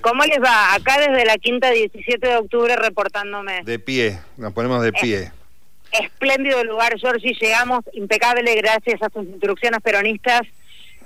¿Cómo les va? Acá desde la quinta 17 de octubre reportándome. De pie, nos ponemos de pie. espléndido lugar, Georgie. Llegamos impecable gracias a sus instrucciones peronistas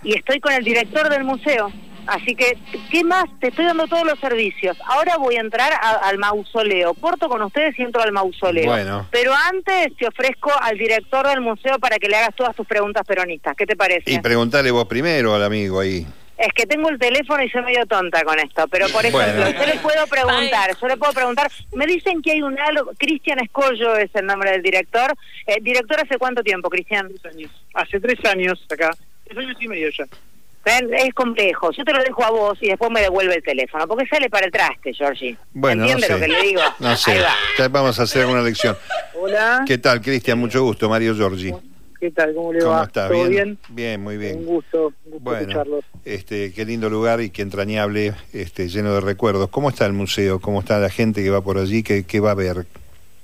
y estoy con el director del museo. Así que, ¿qué más? Te estoy dando todos los servicios. Ahora voy a entrar al mausoleo. Corto con ustedes y entro al mausoleo. Bueno. Pero antes te ofrezco al director del museo para que le hagas todas tus preguntas peronistas. ¿Qué te parece? Y preguntarle vos primero al amigo ahí. Es que tengo el teléfono y soy medio tonta con esto, pero por ejemplo, yo le puedo preguntar, yo le puedo preguntar, me dicen que hay un algo, Cristian Escollo es el nombre del director. Eh, ¿Director hace cuánto tiempo, Cristian? Hace tres años acá, tres años y medio ya. Es complejo, yo te lo dejo a vos y después me devuelve el teléfono, porque sale para el traste, Georgie. Bueno, ¿Entiende no lo que le digo? No sé, ya vamos a hacer alguna lección. Hola. ¿Qué tal, Cristian? Mucho gusto, Mario Giorgi. ¿Qué tal? ¿Cómo le ¿Cómo va? está? ¿Todo ¿Bien? bien? Bien, muy bien. Un gusto, un gusto Bueno, escucharlos. este, qué lindo lugar y qué entrañable, este, lleno de recuerdos. ¿Cómo está el museo? ¿Cómo está la gente que va por allí? ¿Qué, qué va a ver?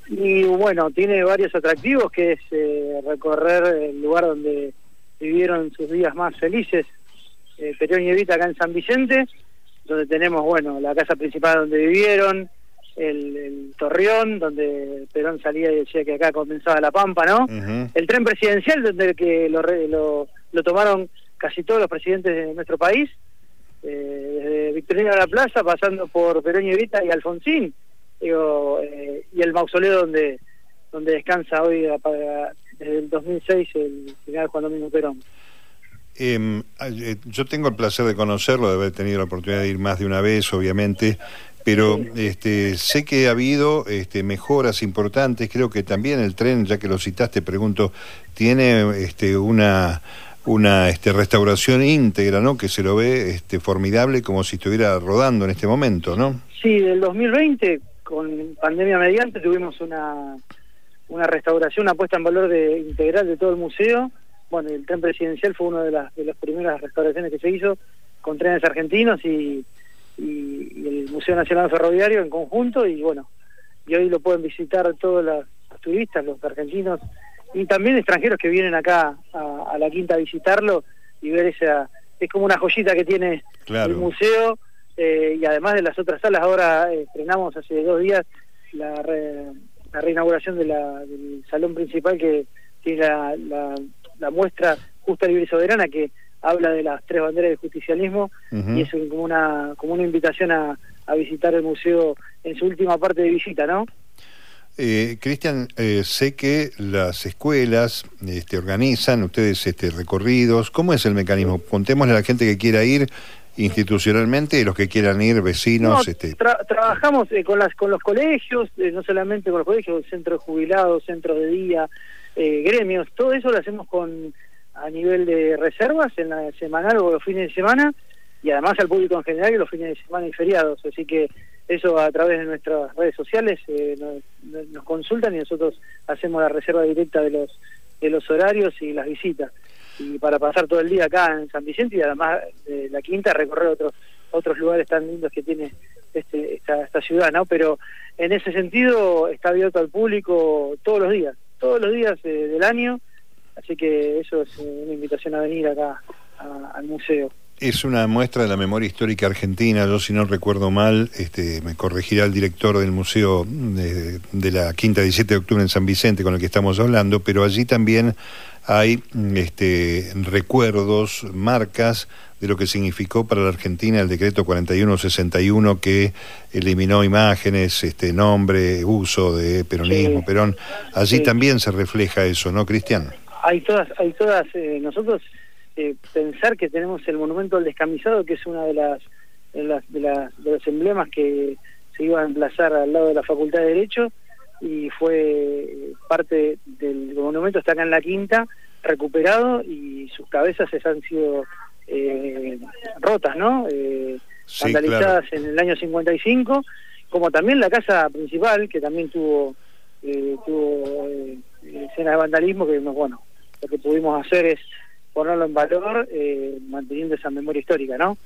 Y bueno, tiene varios atractivos, que es eh, recorrer el lugar donde vivieron sus días más felices, eh, Perón y Evita acá en San Vicente, donde tenemos, bueno, la casa principal donde vivieron, el, el Torreón, donde Perón salía y decía que acá comenzaba la Pampa, ¿no? El tren presidencial donde que lo, lo, lo tomaron casi todos los presidentes de nuestro país, eh, desde Victorino a la Plaza, pasando por Perón y Evita y Alfonsín, digo, eh, y el mausoleo donde donde descansa hoy a- para- desde el 2006 el general Juan Domingo Perón. Em, eh, yo tengo el placer de conocerlo, de haber tenido la oportunidad de ir más de una vez, obviamente, pero este, sé que ha habido este, mejoras importantes. Creo que también el tren, ya que lo citaste, pregunto, tiene este, una una este, restauración íntegra, ¿no? Que se lo ve este, formidable, como si estuviera rodando en este momento, ¿no? Sí, del 2020, con pandemia mediante, tuvimos una, una restauración, una puesta en valor de, integral de todo el museo. Bueno, el tren presidencial fue una de las, de las primeras restauraciones que se hizo con trenes argentinos y, y, y el Museo Nacional Ferroviario en conjunto. Y bueno, y hoy lo pueden visitar todos los, turistas, los argentinos y también extranjeros que vienen acá a, a la quinta a visitarlo y ver esa. Es como una joyita que tiene Claro. el museo eh, y además de las otras salas, ahora eh, estrenamos hace dos días la, re- la reinauguración de la, del salón principal que tiene la, la, la muestra Justa, Libre y Soberana que habla de las tres banderas del justicialismo y es como una, como una invitación a, a visitar el museo en su última parte de visita, ¿no? Eh, Cristian, eh, sé que las escuelas este, organizan ustedes este, recorridos. ¿Cómo es el mecanismo? Contémosle a la gente que quiera ir institucionalmente y los que quieran ir, vecinos. No, este, tra- trabajamos eh, con las con los colegios, eh, no solamente con los colegios, centros jubilados, centros de día, eh, gremios, todo eso lo hacemos con a nivel de reservas en la semanal o los fines de semana y además al público en general que los fines de semana y feriados, así que eso a través de nuestras redes sociales eh, nos, nos consultan y nosotros hacemos la reserva directa de los de los horarios y las visitas y para pasar todo el día acá en San Vicente y además de la quinta recorrer otros otros lugares tan lindos que tiene este, esta, esta ciudad, ¿no? Pero en ese sentido está abierto al público todos los días, todos los días eh, del año, así que eso es una invitación a venir acá a- al museo. Es una muestra de la memoria histórica argentina. Yo, si no recuerdo mal, este, me corregirá el director del Museo de, de la Quinta 17 de Octubre en San Vicente, con el que estamos hablando, pero allí también hay este, recuerdos, marcas de lo que significó para la Argentina el decreto 4161 que eliminó imágenes, este nombre, uso de peronismo, Sí. Perón. Allí Sí. también se refleja eso, ¿no, Cristian? Hay todas, hay todas, eh, nosotros eh, pensar que tenemos el monumento al descamisado, que es una de las, de las, de las- de los emblemas que se iba a emplazar al lado de la Facultad de Derecho y fue parte del monumento, está acá en la quinta, recuperado y sus cabezas se han sido eh, rotas, ¿no? Eh, Sí, vandalizadas en el año 55, como también la casa principal, que también tuvo, eh, tuvo eh, escenas de vandalismo, que no, bueno, lo que pudimos hacer es ponerlo en valor, eh, manteniendo esa memoria histórica, ¿no?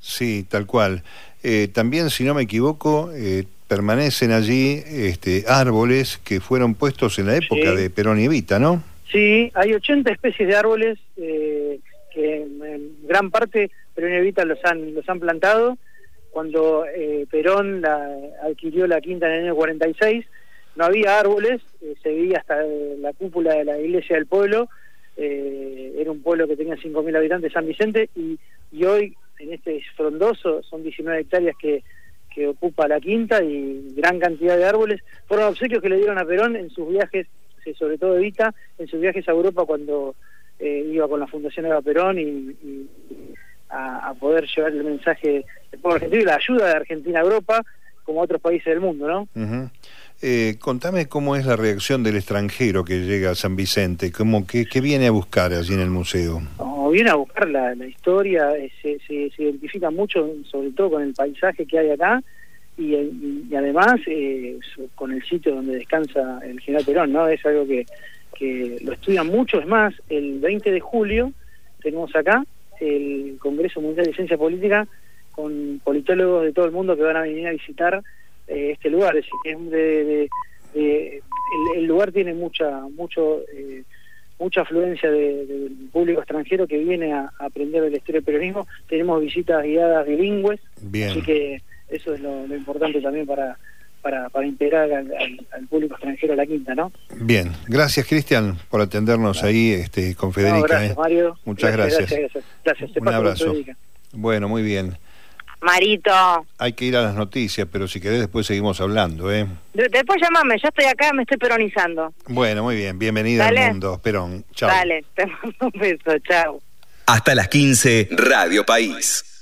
Sí, tal cual. Eh, también, si no me equivoco, eh, permanecen allí este, árboles que fueron puestos en la época Sí. de Perón y Evita, ¿no? Sí, hay 80 especies de árboles eh, que en, en gran parte Perón y Evita los han, los han plantado cuando eh, Perón la, adquirió la quinta en el año 46, no había árboles, eh, se veía hasta la cúpula de la iglesia del pueblo, era un pueblo que tenía 5.000 habitantes, San Vicente, y, hoy en este frondoso son 19 hectáreas que, que ocupa la quinta y gran cantidad de árboles. Fueron obsequios que le dieron a Perón en sus viajes, sobre todo Evita, en sus viajes a Europa cuando eh, iba con la Fundación Eva Perón y, a, poder llevar el mensaje del pueblo argentino y la ayuda de Argentina a Europa como a otros países del mundo, ¿no? Eh, contame cómo es la reacción del extranjero que llega a San Vicente, cómo, qué, viene a buscar allí en el museo. viene a buscar la, historia, eh, se, se, identifica mucho, sobre todo con el paisaje que hay acá, y, y, además eh, con el sitio donde descansa el general Perón, ¿no? Es algo que, que lo estudian mucho, es más, el 20 de julio tenemos acá el Congreso Mundial de Ciencia Política con politólogos de todo el mundo que van a venir a visitar eh, este lugar, es decir, de, el, lugar tiene mucha mucho eh, mucha afluencia de, público extranjero que viene a, aprender el la historia del peronismo, tenemos visitas guiadas bilingües, así que eso es lo importante también para para, para integrar al, público extranjero a la quinta, ¿no? Bien, gracias Cristian por atendernos ahí este, con Federica. gracias, ¿eh? Mario. Muchas gracias. Gracias, gracias. Un abrazo. Bueno, muy bien. Marito. Hay que ir a las noticias, pero si querés después seguimos hablando, ¿eh? después llamame, yo estoy acá, me estoy peronizando. Bueno, muy bien, bienvenida al mundo, Perón. Chao. Dale, te mando un beso, chao. Hasta las 15, Radio País.